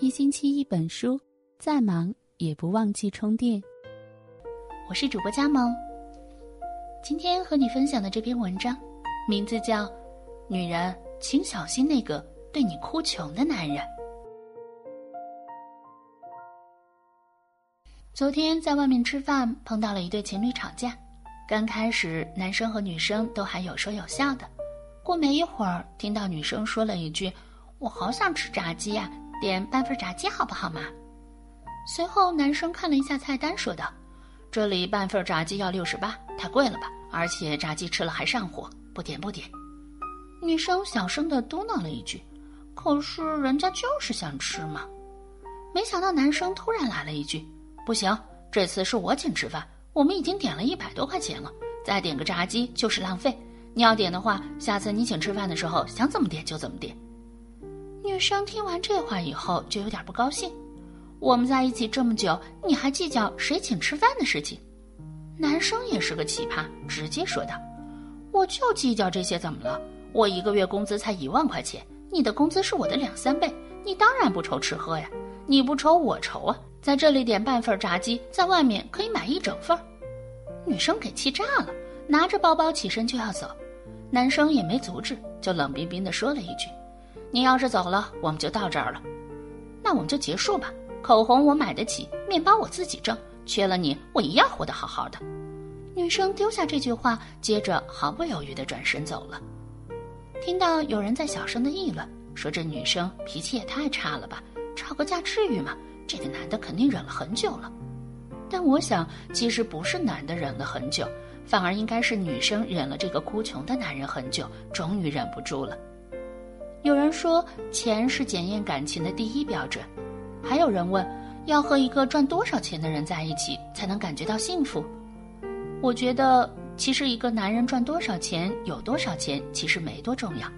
一星期一本书，再忙也不忘记充电。我是主播佳萌，今天和你分享的这篇文章，名字叫《女人，请小心那个对你哭穷的男人》。昨天在外面吃饭，碰到了一对情侣吵架。刚开始，男生和女生都还有说有笑的。过没一会儿，听到女生说了一句：“我好想吃炸鸡呀，点半份炸鸡好不好嘛？”随后，男生看了一下菜单，说道：“这里半份炸鸡要六十八，太贵了吧？而且炸鸡吃了还上火，不点不点。”女生小声的嘟囔了一句：“可是人家就是想吃嘛。”没想到男生突然来了一句：“不行，这次是我请吃饭，我们已经点了一百多块钱了，再点个炸鸡就是浪费。”你要点的话，下次你请吃饭的时候想怎么点就怎么点。女生听完这话以后就有点不高兴。我们在一起这么久，你还计较谁请吃饭的事情？男生也是个奇葩，直接说道：“我就计较这些，怎么了？我一个月工资才一万块钱，你的工资是我的两三倍，你当然不愁吃喝呀。你不愁我愁啊，在这里点半份炸鸡，在外面可以买一整份。”女生给气炸了。拿着包包起身就要走，男生也没阻止，就冷冰冰地说了一句：“你要是走了，我们就到这儿了，那我们就结束吧。口红我买得起，面包我自己挣，缺了你我一样活得好好的。”女生丢下这句话，接着毫不犹豫地转身走了。听到有人在小声的议论，说这女生脾气也太差了吧，吵个架至于吗？这个男的肯定忍了很久了。但我想，其实不是男的忍了很久。反而应该是女生忍了这个哭穷的男人很久，终于忍不住了。有人说钱是检验感情的第一标准，还有人问要和一个赚多少钱的人在一起才能感觉到幸福。我觉得其实一个男人赚多少钱、有多少钱其实没多重要，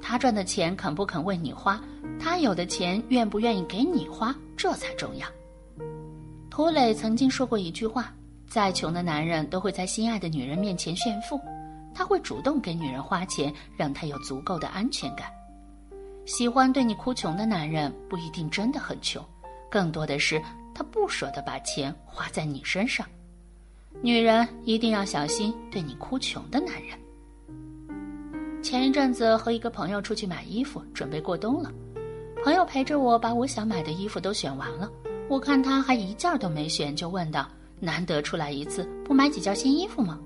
他赚的钱肯不肯为你花，他有的钱愿不愿意给你花，这才重要。涂磊曾经说过一句话。再穷的男人都会在心爱的女人面前炫富，他会主动给女人花钱，让她有足够的安全感。喜欢对你哭穷的男人不一定真的很穷，更多的是他不舍得把钱花在你身上。女人一定要小心对你哭穷的男人。前一阵子和一个朋友出去买衣服，准备过冬了，朋友陪着我把我想买的衣服都选完了，我看他还一件都没选，就问道。难得出来一次，不买几件新衣服吗？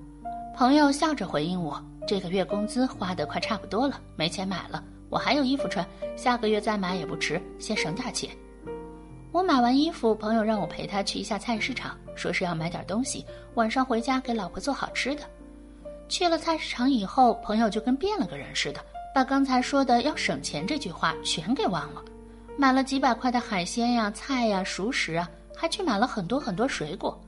朋友笑着回应我：“这个月工资花的快差不多了，没钱买了。我还有衣服穿，下个月再买也不迟，先省点钱。”我买完衣服，朋友让我陪他去一下菜市场，说是要买点东西，晚上回家给老婆做好吃的。去了菜市场以后，朋友就跟变了个人似的，把刚才说的要省钱这句话全给忘了，买了几百块的海鲜呀、菜呀、熟食啊，还去买了很多很多水果。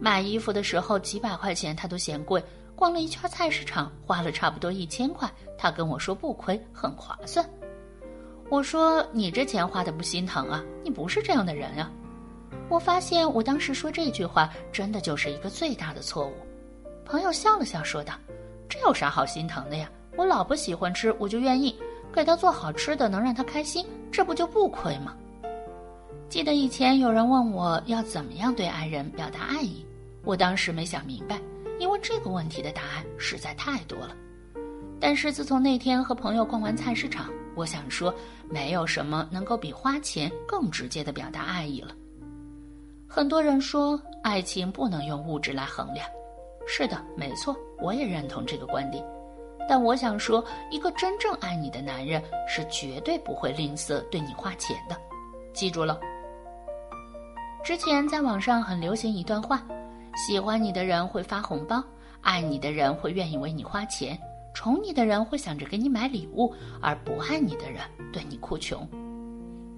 买衣服的时候几百块钱他都嫌贵，逛了一圈菜市场花了差不多一千块，他跟我说不亏，很划算。我说你这钱花的不心疼啊？你不是这样的人啊！我发现我当时说这句话真的就是一个最大的错误。朋友笑了笑说道：“这有啥好心疼的呀？我老婆喜欢吃，我就愿意给她做好吃的，能让她开心，这不就不亏吗？”记得以前有人问我要怎么样对爱人表达爱意。我当时没想明白，因为这个问题的答案实在太多了。但是自从那天和朋友逛完菜市场，我想说，没有什么能够比花钱更直接的表达爱意了。很多人说爱情不能用物质来衡量，是的，没错，我也认同这个观点。但我想说，一个真正爱你的男人是绝对不会吝啬对你花钱的，记住了。之前在网上很流行一段话。喜欢你的人会发红包，爱你的人会愿意为你花钱，宠你的人会想着给你买礼物，而不爱你的人对你哭穷。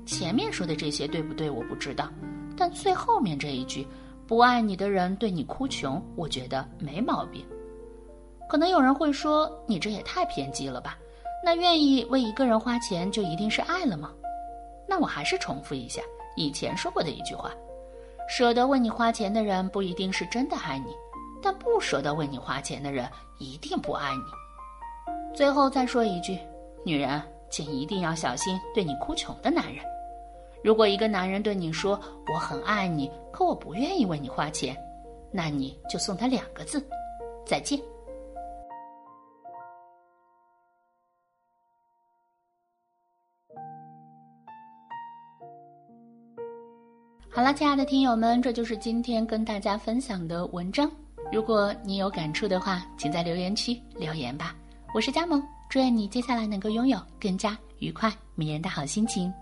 前面说的这些对不对？我不知道，但最后面这一句“不爱你的人对你哭穷”，我觉得没毛病。可能有人会说：“你这也太偏激了吧？那愿意为一个人花钱就一定是爱了吗？”那我还是重复一下以前说过的一句话。舍得为你花钱的人不一定是真的爱你但不舍得为你花钱的人一定不爱你。最后再说一句女人请一定要小心对你哭穷的男人。如果一个男人对你说我很爱你可我不愿意为你花钱那你就送他两个字再见。好了亲爱的听友们这就是今天跟大家分享的文章。如果你有感触的话请在留言区留言吧。我是佳萌祝愿你接下来能够拥有更加愉快迷人的好心情。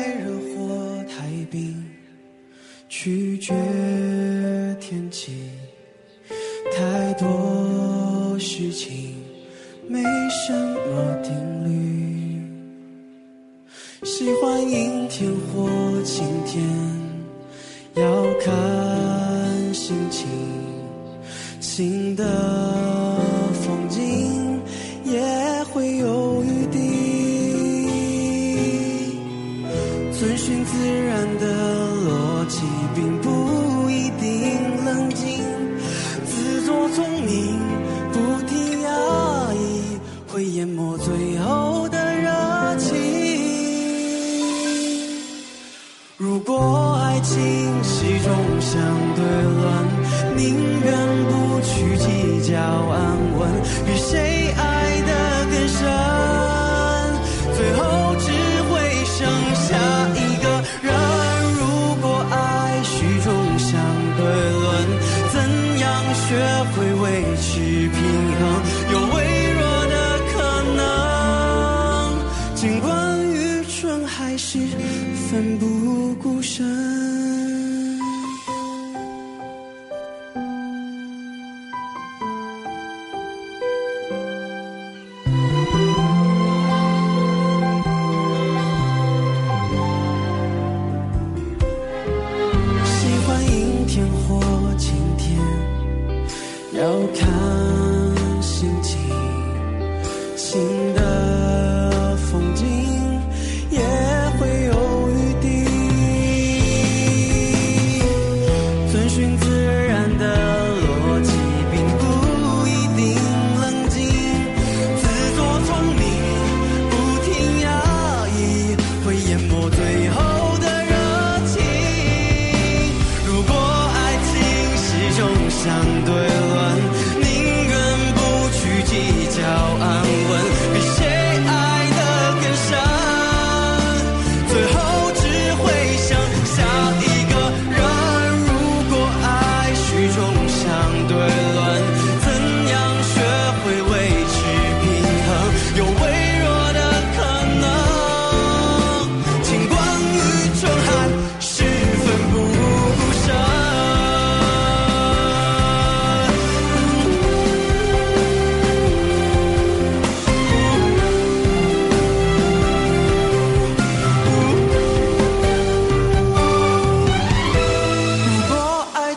太热或太冰，取决天气，太多事情，没什么定律。喜欢阴天或晴天，要看心情，新的。不顾身喜欢阴天或晴天，要看。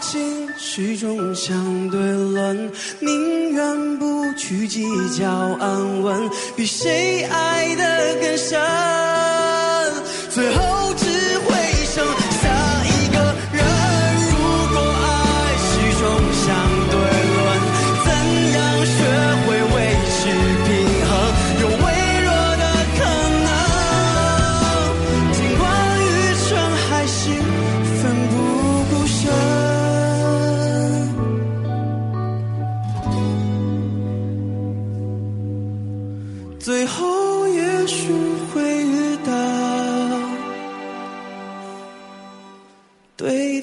心始终相对论宁愿不去计较安稳比谁爱得更深？最后也许会遇到对。